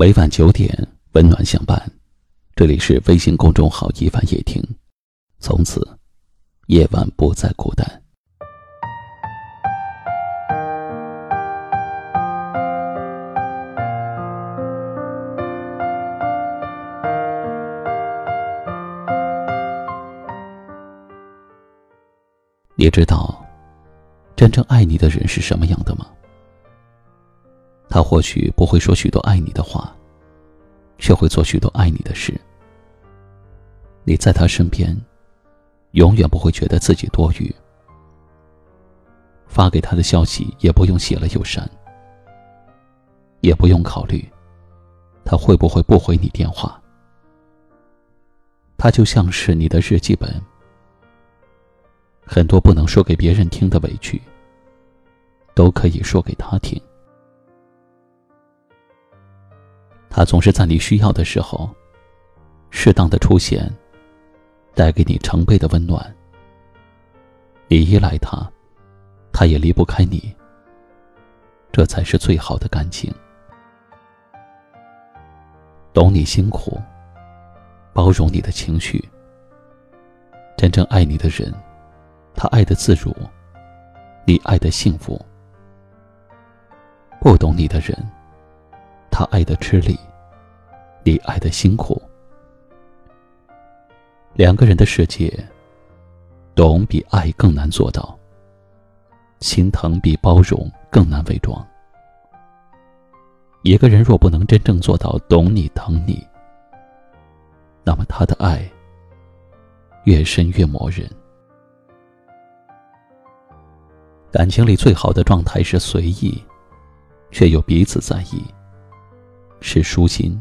每晚九点，温暖相伴。这里是微信公众号“一晚夜听”，从此夜晚不再孤单。你知道，真正爱你的人是什么样的吗？他或许不会说许多爱你的话，却会做许多爱你的事。你在他身边，永远不会觉得自己多余。发给他的消息也不用写了又删，也不用考虑他会不会不回你电话。他就像是你的日记本，很多不能说给别人听的委屈，都可以说给他听。他总是在你需要的时候，适当的出现，带给你成倍的温暖。你依赖他，他也离不开你。这才是最好的感情。懂你辛苦，包容你的情绪。真正爱你的人，他爱的自如，你爱的幸福。不懂你的人。他爱的吃力，你爱的辛苦。两个人的世界，懂比爱更难做到，心疼比包容更难伪装。一个人若不能真正做到懂你疼你，那么他的爱越深越磨人。感情里最好的状态是随意，却又彼此在意。是舒心，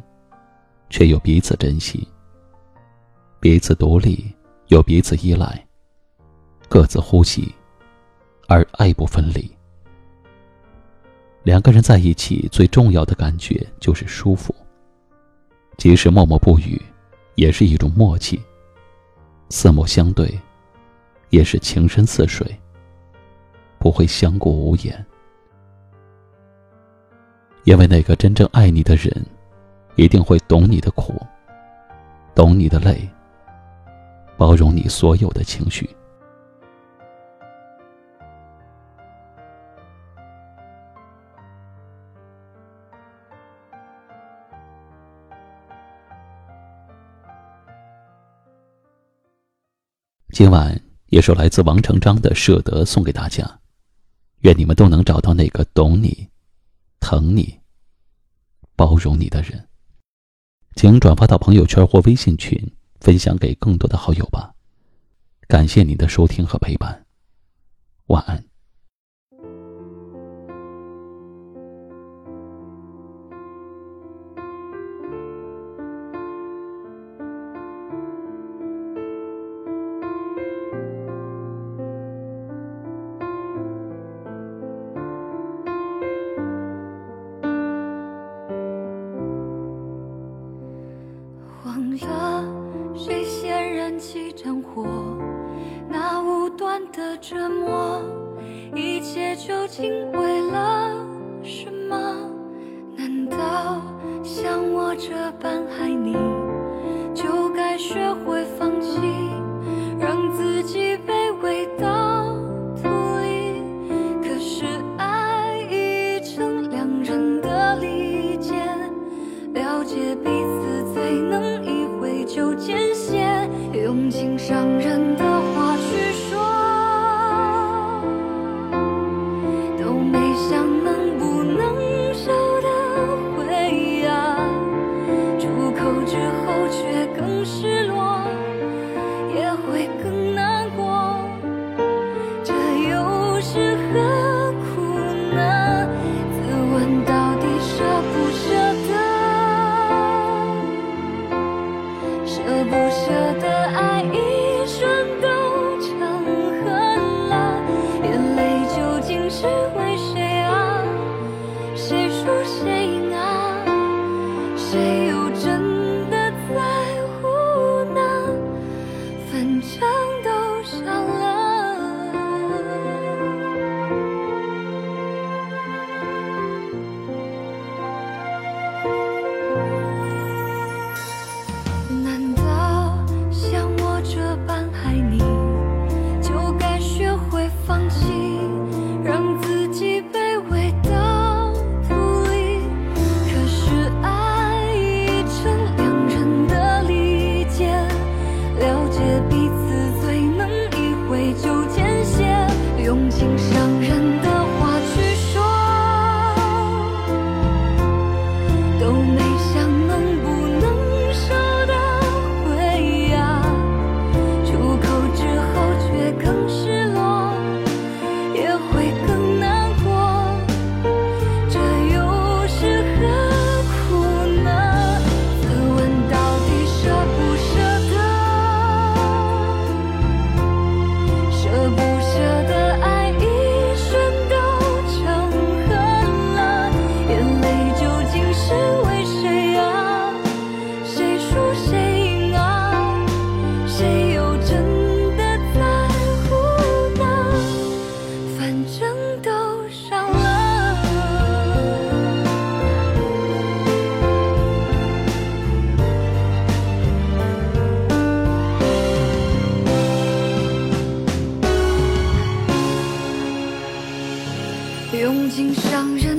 却又彼此珍惜；彼此独立，又彼此依赖；各自呼吸，而爱不分离。两个人在一起，最重要的感觉就是舒服。即使默默不语，也是一种默契；四目相对，也是情深似水，不会相顾无言。因为那个真正爱你的人，一定会懂你的苦，懂你的累，包容你所有的情绪。今晚一首来自王成章的《舍得》送给大家，愿你们都能找到那个懂你、疼你。包容你的人，请转发到朋友圈或微信群，分享给更多的好友吧。感谢您的收听和陪伴，晚安。忘了谁先燃起战火，那无端的折磨，一切究竟为了什么？难道像我这般爱你，就该学会放弃，让自己卑微到土里？可是爱已成两人的利剑，了解彼此让人经伤人。